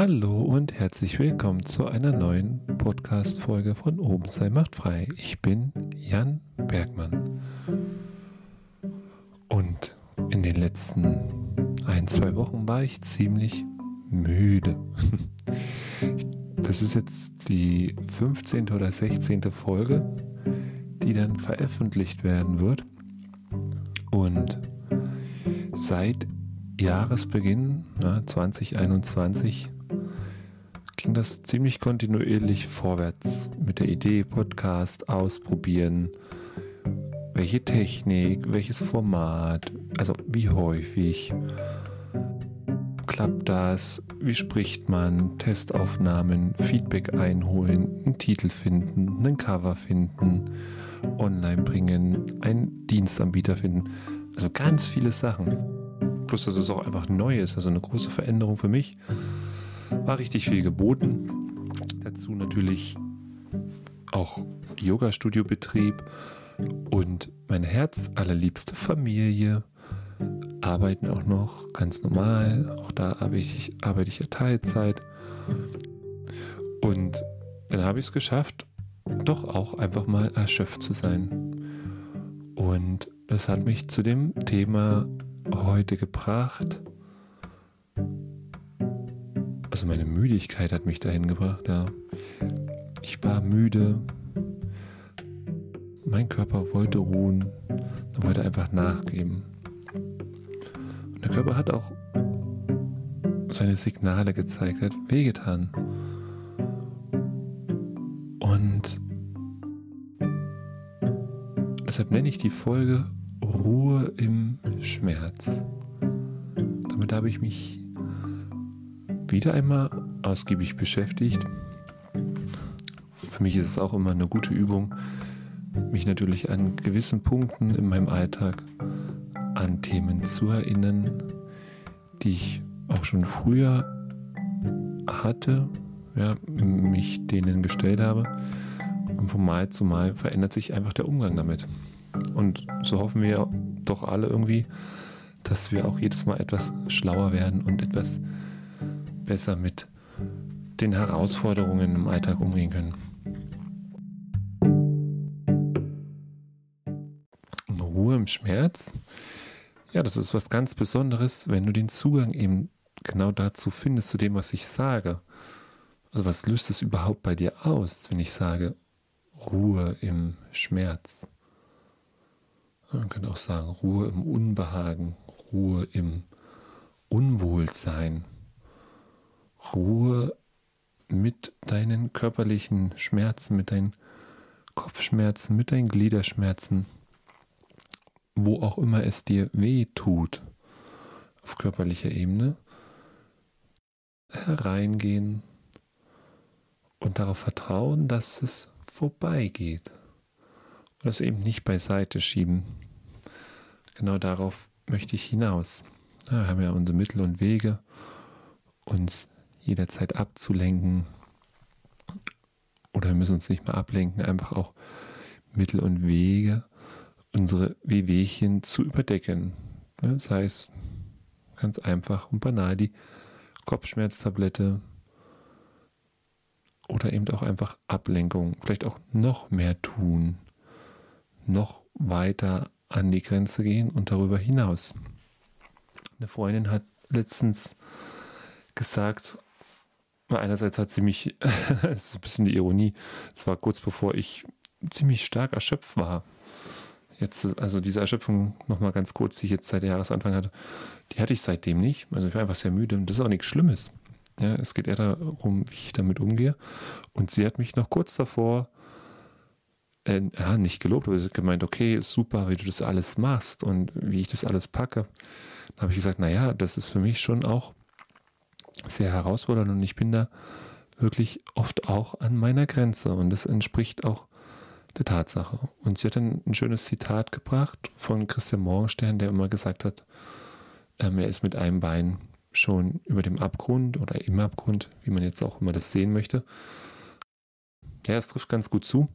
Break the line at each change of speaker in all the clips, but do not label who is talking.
Hallo und herzlich willkommen zu einer neuen Podcast-Folge von Oben sei macht frei. Ich bin Jan Bergmann. Und in den letzten ein, zwei Wochen war ich ziemlich müde. Das ist jetzt die 15. oder 16. Folge, die dann veröffentlicht werden wird. Und seit Jahresbeginn ne, 2021 ging das ziemlich kontinuierlich vorwärts mit der Idee Podcast ausprobieren. Welche Technik, welches Format, also wie häufig klappt das, wie spricht man, Testaufnahmen, Feedback einholen, einen Titel finden, einen Cover finden, online bringen, einen Dienstanbieter finden. Also ganz viele Sachen. Plus, dass es auch einfach neu ist, also eine große Veränderung für mich. War richtig viel geboten. Dazu natürlich auch Yoga-Studio-Betrieb und meine Herz allerliebste Familie. Arbeiten auch noch ganz normal. Auch da arbeite ich, arbeite ich ja Teilzeit. Und dann habe ich es geschafft, doch auch einfach mal erschöpft zu sein. Und das hat mich zu dem Thema heute gebracht. Also meine Müdigkeit hat mich dahin gebracht, ja. Ich war müde. Mein Körper wollte ruhen. Er wollte einfach nachgeben. Und der Körper hat auch seine Signale gezeigt, hat wehgetan. Und deshalb nenne ich die Folge Ruhe im Schmerz. Damit habe ich mich wieder einmal ausgiebig beschäftigt. Für mich ist es auch immer eine gute Übung, mich natürlich an gewissen Punkten in meinem Alltag an Themen zu erinnern, die ich auch schon früher hatte, ja, mich denen gestellt habe. Und von Mal zu Mal verändert sich einfach der Umgang damit. Und so hoffen wir doch alle irgendwie, dass wir auch jedes Mal etwas schlauer werden und etwas besser mit den Herausforderungen im Alltag umgehen können. Und Ruhe im Schmerz, ja, das ist was ganz Besonderes, wenn du den Zugang eben genau dazu findest, zu dem, was ich sage. Also was löst es überhaupt bei dir aus, wenn ich sage Ruhe im Schmerz? Man könnte auch sagen, Ruhe im Unbehagen, Ruhe im Unwohlsein, Ruhe mit deinen körperlichen Schmerzen, mit deinen Kopfschmerzen, mit deinen Gliederschmerzen, wo auch immer es dir weh tut, auf körperlicher Ebene, hereingehen und darauf vertrauen, dass es vorbeigeht das eben nicht beiseite schieben. Genau darauf möchte ich hinaus. Ja, wir haben ja unsere Mittel und Wege, uns jederzeit abzulenken. Oder wir müssen uns nicht mehr ablenken, einfach auch Mittel und Wege, unsere Wehwehchen zu überdecken. Ja, sei es ganz einfach und banal die Kopfschmerztablette oder eben auch einfach Ablenkung. Vielleicht auch noch mehr tun noch weiter an die Grenze gehen und darüber hinaus. Eine Freundin hat letztens gesagt, einerseits hat sie mich, das ist ein bisschen die Ironie, es war kurz bevor ich ziemlich stark erschöpft war. Jetzt, also diese Erschöpfung nochmal ganz kurz, die ich jetzt seit Jahresanfang hatte, die hatte ich seitdem nicht. Also ich war einfach sehr müde und das ist auch nichts Schlimmes. Ja, es geht eher darum, wie ich damit umgehe. Und sie hat mich noch kurz davor äh, ja, nicht gelobt, aber sie hat gemeint, okay, super, wie du das alles machst und wie ich das alles packe. Dann habe ich gesagt, naja, das ist für mich schon auch sehr herausfordernd und ich bin da wirklich oft auch an meiner Grenze und das entspricht auch der Tatsache. Und sie hat dann ein schönes Zitat gebracht von Christian Morgenstern, der immer gesagt hat, ähm, er ist mit einem Bein schon über dem Abgrund oder im Abgrund, wie man jetzt auch immer das sehen möchte. Ja, es trifft ganz gut zu.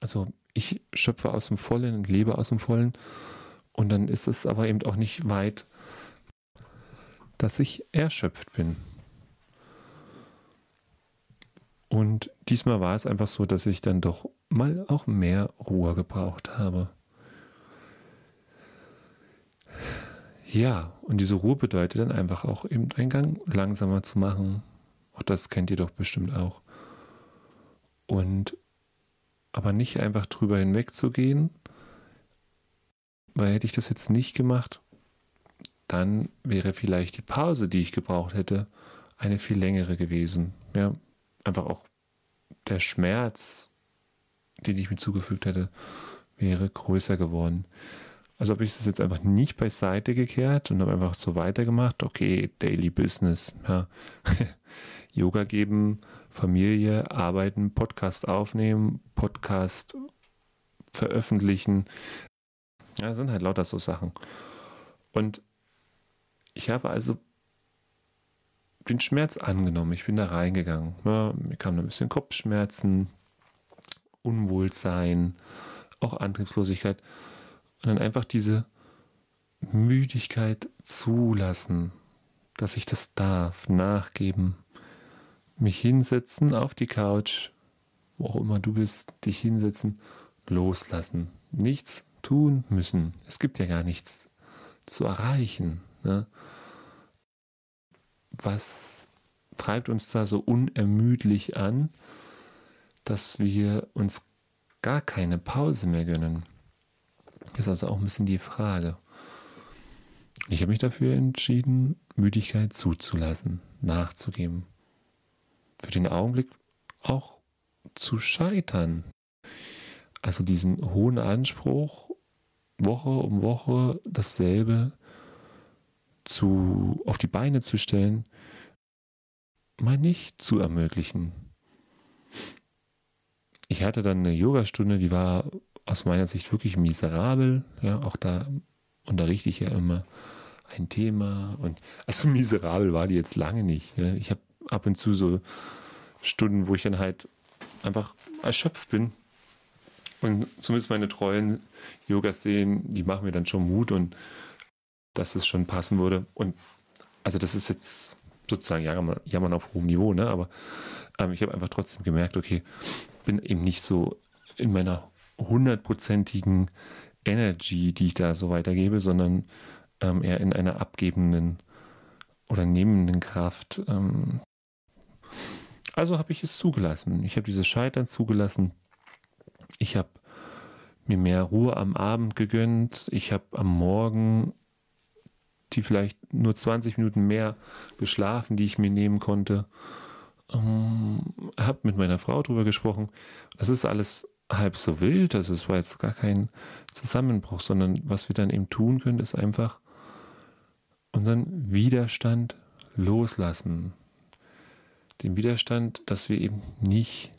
Also ich schöpfe aus dem Vollen und lebe aus dem Vollen. Und dann ist es aber eben auch nicht weit, dass ich erschöpft bin. Und diesmal war es einfach so, dass ich dann doch mal auch mehr Ruhe gebraucht habe. Ja, und diese Ruhe bedeutet dann einfach auch eben einen Gang langsamer zu machen. Auch das kennt ihr doch bestimmt auch. Und aber nicht einfach drüber hinweg zu gehen, weil hätte ich das jetzt nicht gemacht, dann wäre vielleicht die Pause, die ich gebraucht hätte, eine viel längere gewesen. Ja, einfach auch der Schmerz, den ich mir zugefügt hätte, wäre größer geworden. Also habe ich das jetzt einfach nicht beiseite gekehrt und habe einfach so weitergemacht. Okay, Daily Business. Ja. Yoga geben, Familie, arbeiten, Podcast aufnehmen, Podcast veröffentlichen. Ja, sind halt lauter so Sachen. Und ich habe also den Schmerz angenommen. Ich bin da reingegangen. Ja, mir kamen ein bisschen Kopfschmerzen, Unwohlsein, auch Antriebslosigkeit. Und dann einfach diese Müdigkeit zulassen, dass ich das darf, nachgeben, mich hinsetzen auf die Couch, wo auch immer du bist, dich hinsetzen, loslassen, nichts tun müssen. Es gibt ja gar nichts zu erreichen. Ne? Was treibt uns da so unermüdlich an, dass wir uns gar keine Pause mehr gönnen? Das ist also auch ein bisschen die Frage. Ich habe mich dafür entschieden, Müdigkeit zuzulassen, nachzugeben. Für den Augenblick auch zu scheitern. Also diesen hohen Anspruch, Woche um Woche dasselbe zu, auf die Beine zu stellen, mal nicht zu ermöglichen. Ich hatte dann eine Yogastunde, die war aus meiner Sicht wirklich miserabel. Ja, auch da unterrichte ich ja immer ein Thema und also miserabel war die jetzt lange nicht. Ja. Ich habe ab und zu so Stunden, wo ich dann halt einfach erschöpft bin. Und zumindest meine treuen Yogas sehen, die machen mir dann schon Mut und dass es schon passen würde. Und also das ist jetzt sozusagen Jammern, Jammern auf hohem Niveau, ne? Aber ähm, ich habe einfach trotzdem gemerkt, okay, bin eben nicht so in meiner hundertprozentigen Energy, die ich da so weitergebe, sondern ähm, eher in einer abgebenden oder nehmenden Kraft. Ähm. Also habe ich es zugelassen. Ich habe dieses Scheitern zugelassen. Ich habe mir mehr Ruhe am Abend gegönnt. Ich habe am Morgen die vielleicht nur 20 Minuten mehr geschlafen, die ich mir nehmen konnte. Ähm, habe mit meiner Frau drüber gesprochen. Das ist alles halb so wild. Also es war jetzt gar kein Zusammenbruch, sondern was wir dann eben tun können, ist einfach unseren Widerstand loslassen. Den Widerstand, dass wir eben nicht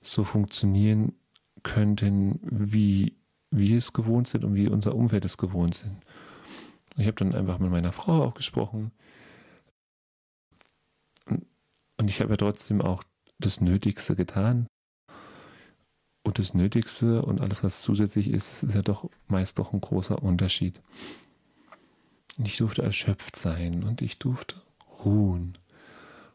so funktionieren könnten, wie wir es gewohnt sind und wie unser Umfeld es gewohnt sind. Ich habe dann einfach mit meiner Frau auch gesprochen. Und ich habe ja trotzdem auch das Nötigste getan. Und das Nötigste und alles, was zusätzlich ist, ist ja doch meist doch ein großer Unterschied. Und ich durfte erschöpft sein und ich durfte ruhen.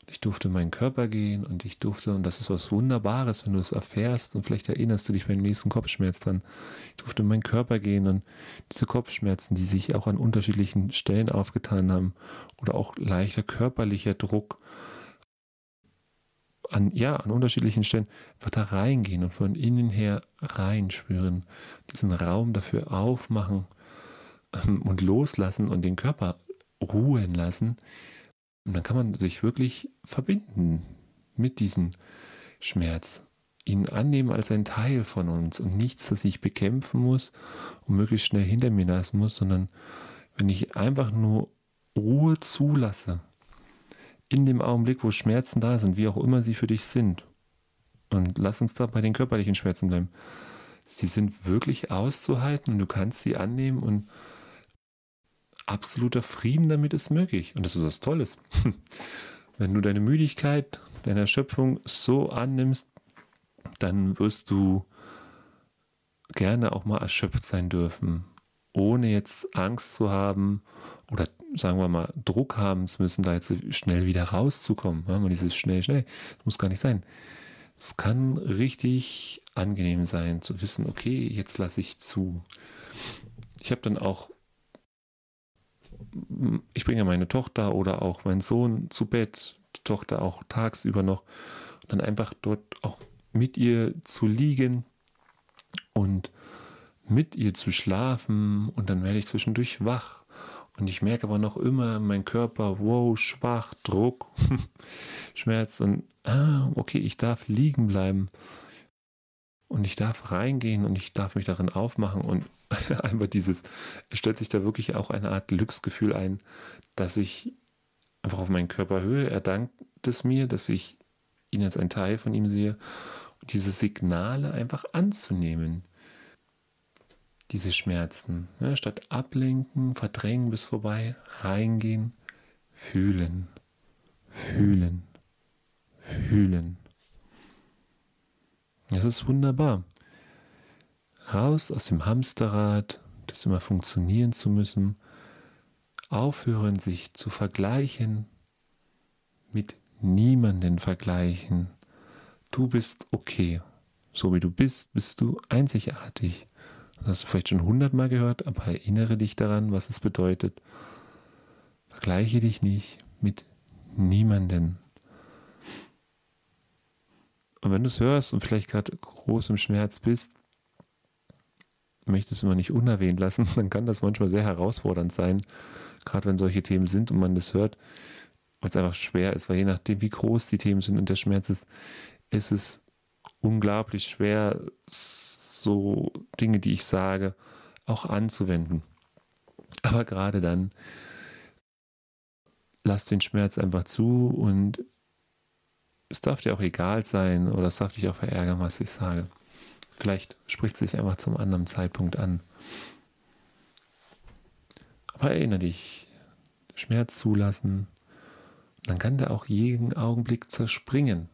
Ich durfte meinen Körper gehen und ich durfte, und das ist was Wunderbares, wenn du es erfährst und vielleicht erinnerst du dich beim nächsten Kopfschmerz dran, ich durfte meinen Körper gehen und diese Kopfschmerzen, die sich auch an unterschiedlichen Stellen aufgetan haben oder auch leichter körperlicher Druck an, ja, an unterschiedlichen Stellen, wird da reingehen und von innen her reinspüren, diesen Raum dafür aufmachen ähm, und loslassen und den Körper ruhen lassen, und dann kann man sich wirklich verbinden mit diesem Schmerz, ihn annehmen als ein Teil von uns und nichts, das ich bekämpfen muss und möglichst schnell hinter mir lassen muss, sondern wenn ich einfach nur Ruhe zulasse, in dem Augenblick, wo Schmerzen da sind, wie auch immer sie für dich sind, und lass uns da bei den körperlichen Schmerzen bleiben, sie sind wirklich auszuhalten und du kannst sie annehmen und absoluter Frieden damit ist möglich. Und das ist was Tolles. Wenn du deine Müdigkeit, deine Erschöpfung so annimmst, dann wirst du gerne auch mal erschöpft sein dürfen, ohne jetzt Angst zu haben oder sagen wir mal, Druck haben zu müssen, da jetzt schnell wieder rauszukommen. Mal dieses schnell, schnell, das muss gar nicht sein. Es kann richtig angenehm sein, zu wissen, okay, jetzt lasse ich zu. Ich habe dann auch, ich bringe meine Tochter oder auch meinen Sohn zu Bett, die Tochter auch tagsüber noch, und dann einfach dort auch mit ihr zu liegen und mit ihr zu schlafen und dann werde ich zwischendurch wach. Und ich merke aber noch immer mein Körper, wow, schwach, Druck, Schmerz und ah, okay, ich darf liegen bleiben und ich darf reingehen und ich darf mich darin aufmachen und einfach dieses, es stellt sich da wirklich auch eine Art Glücksgefühl ein, dass ich einfach auf meinen Körper höre. Er dankt es mir, dass ich ihn als ein Teil von ihm sehe. Und diese Signale einfach anzunehmen diese Schmerzen. Ne? Statt ablenken, verdrängen bis vorbei, reingehen, fühlen, fühlen, fühlen. Das ist wunderbar. Raus aus dem Hamsterrad, das immer funktionieren zu müssen. Aufhören, sich zu vergleichen, mit niemanden vergleichen. Du bist okay. So wie du bist, bist du einzigartig. Das hast du vielleicht schon hundertmal gehört, aber erinnere dich daran, was es bedeutet. Vergleiche dich nicht mit niemanden. Und wenn du es hörst und vielleicht gerade groß im Schmerz bist, möchtest du immer nicht unerwähnt lassen, dann kann das manchmal sehr herausfordernd sein, gerade wenn solche Themen sind und man das hört, weil es einfach schwer ist, weil je nachdem, wie groß die Themen sind und der Schmerz ist, ist es unglaublich schwer, so Dinge, die ich sage, auch anzuwenden. Aber gerade dann, lass den Schmerz einfach zu und es darf dir auch egal sein oder es darf dich auch verärgern, was ich sage. Vielleicht spricht es sich einfach zum anderen Zeitpunkt an. Aber erinnere dich, Schmerz zulassen, dann kann der auch jeden Augenblick zerspringen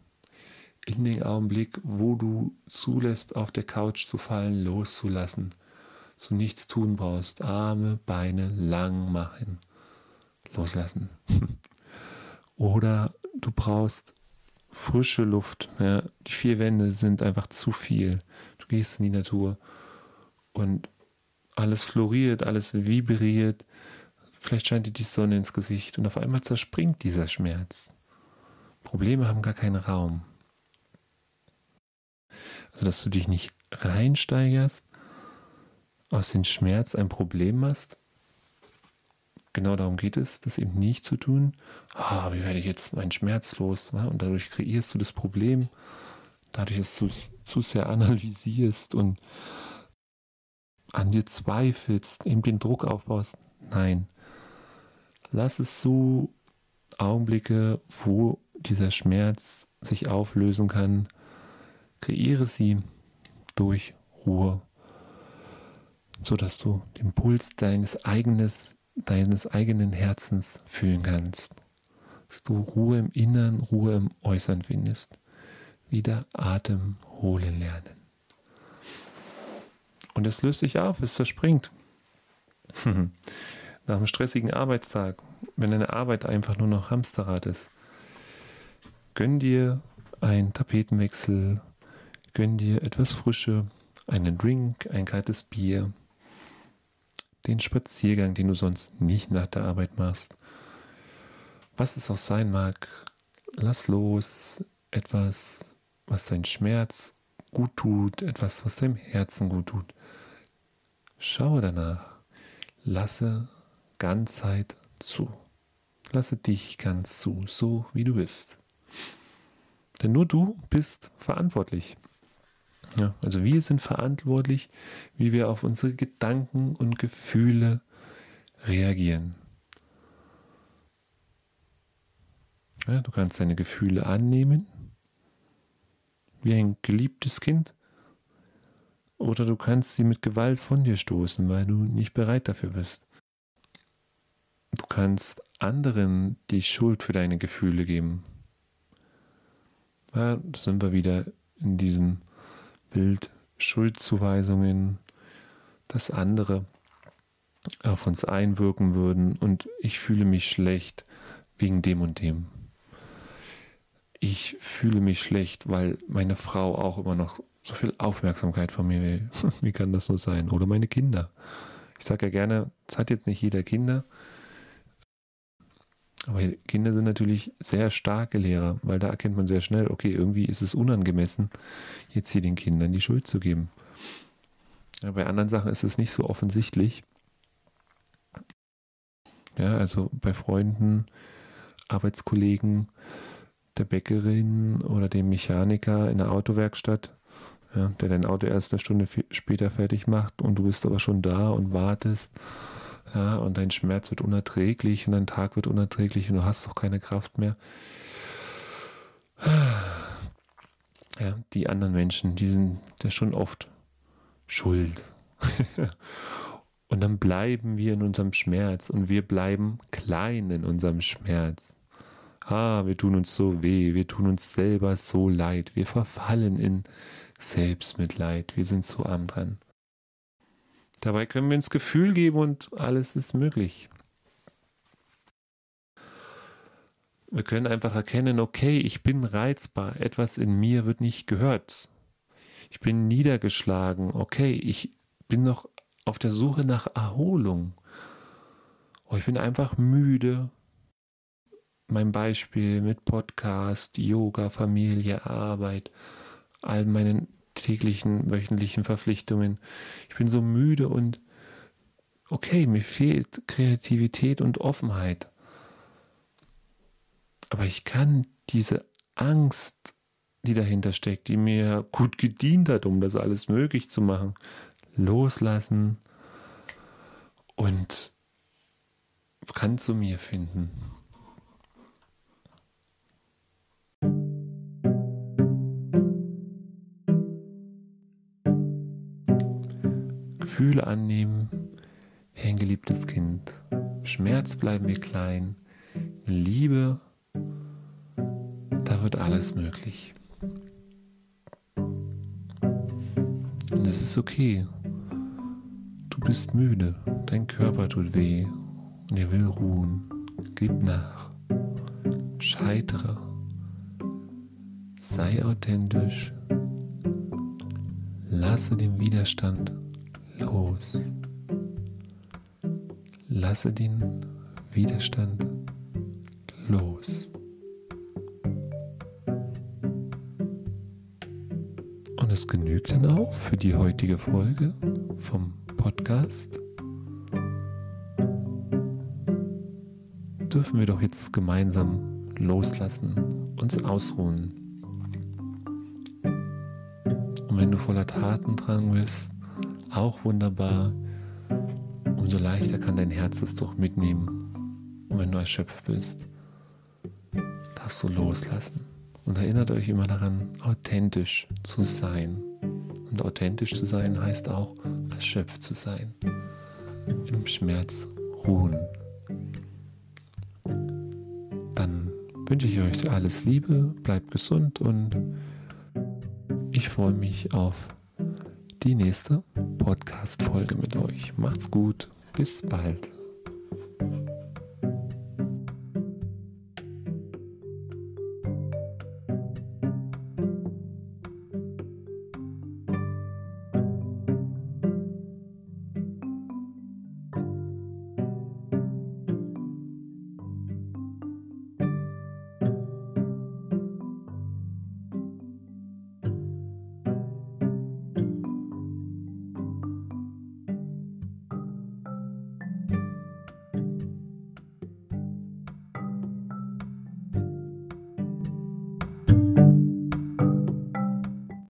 in den Augenblick, wo du zulässt, auf der Couch zu fallen, loszulassen. So nichts tun brauchst. Arme, Beine lang machen. Loslassen. Oder du brauchst frische Luft. Ja, die vier Wände sind einfach zu viel. Du gehst in die Natur und alles floriert, alles vibriert. Vielleicht scheint dir die Sonne ins Gesicht und auf einmal zerspringt dieser Schmerz. Probleme haben gar keinen Raum. Also, dass du dich nicht reinsteigerst, aus dem Schmerz ein Problem machst. Genau darum geht es, das eben nicht zu tun. Ah, wie werde ich jetzt meinen Schmerz los? Und dadurch kreierst du das Problem, dadurch, dass du es zu sehr analysierst und an dir zweifelst, eben den Druck aufbaust. Nein. Lass es so Augenblicke, wo dieser Schmerz sich auflösen kann, Kreiere sie durch Ruhe, sodass du den Puls deines, eigenes, deines eigenen Herzens fühlen kannst. Dass du Ruhe im Innern, Ruhe im Äußern findest. Wieder Atem holen lernen. Und es löst sich auf, es verspringt. Nach einem stressigen Arbeitstag, wenn deine Arbeit einfach nur noch Hamsterrad ist, gönn dir einen Tapetenwechsel Gönn dir etwas Frische, einen Drink, ein kaltes Bier, den Spaziergang, den du sonst nicht nach der Arbeit machst. Was es auch sein mag, lass los etwas, was dein Schmerz gut tut, etwas, was deinem Herzen gut tut. Schaue danach, lasse Ganzheit zu. Lasse dich ganz zu, so wie du bist. Denn nur du bist verantwortlich. Ja, also wir sind verantwortlich, wie wir auf unsere Gedanken und Gefühle reagieren. Ja, du kannst deine Gefühle annehmen, wie ein geliebtes Kind, oder du kannst sie mit Gewalt von dir stoßen, weil du nicht bereit dafür bist. Du kannst anderen die Schuld für deine Gefühle geben. Ja, da sind wir wieder in diesem Bild Schuldzuweisungen, das andere auf uns einwirken würden und ich fühle mich schlecht wegen dem und dem. Ich fühle mich schlecht, weil meine Frau auch immer noch so viel Aufmerksamkeit von mir will. Wie kann das so sein? Oder meine Kinder. Ich sage ja gerne, es hat jetzt nicht jeder Kinder, aber Kinder sind natürlich sehr starke Lehrer, weil da erkennt man sehr schnell, okay, irgendwie ist es unangemessen, jetzt hier den Kindern die Schuld zu geben. Ja, bei anderen Sachen ist es nicht so offensichtlich. Ja, also bei Freunden, Arbeitskollegen, der Bäckerin oder dem Mechaniker in der Autowerkstatt, ja, der dein Auto erst eine Stunde später fertig macht und du bist aber schon da und wartest ja, und dein Schmerz wird unerträglich und dein Tag wird unerträglich und du hast doch keine Kraft mehr. Ja, die anderen Menschen, die sind ja schon oft schuld. und dann bleiben wir in unserem Schmerz und wir bleiben klein in unserem Schmerz. Ah, wir tun uns so weh, wir tun uns selber so leid, wir verfallen in Selbstmitleid, wir sind so arm dran. Dabei können wir ins Gefühl geben und alles ist möglich. Wir können einfach erkennen, okay, ich bin reizbar, etwas in mir wird nicht gehört. Ich bin niedergeschlagen, okay, ich bin noch auf der Suche nach Erholung. Oh, ich bin einfach müde. Mein Beispiel mit Podcast, Yoga, Familie, Arbeit, all meinen täglichen, wöchentlichen Verpflichtungen. Ich bin so müde und okay, mir fehlt Kreativität und Offenheit. Aber ich kann diese Angst, die dahinter steckt, die mir gut gedient hat, um das alles möglich zu machen, loslassen und kann zu mir finden. Gefühle annehmen, wie ein geliebtes Kind. Schmerz bleiben wir klein. In Liebe, da wird alles möglich. Und es ist okay. Du bist müde, dein Körper tut weh und er will ruhen. Gib nach. Scheitere. Sei authentisch. Lasse den Widerstand los. Lasse den Widerstand los. Und es genügt dann auch für die heutige Folge vom Podcast. Dürfen wir doch jetzt gemeinsam loslassen, uns ausruhen. Und wenn du voller Tatendrang bist, auch wunderbar. Umso leichter kann dein Herz es doch mitnehmen. Und wenn du erschöpft bist, darfst du loslassen. Und erinnert euch immer daran, authentisch zu sein. Und authentisch zu sein heißt auch, erschöpft zu sein. Im Schmerz ruhen. Dann wünsche ich euch alles Liebe, bleibt gesund und ich freue mich auf die nächste Podcast-Folge mit euch. Macht's gut. Bis bald.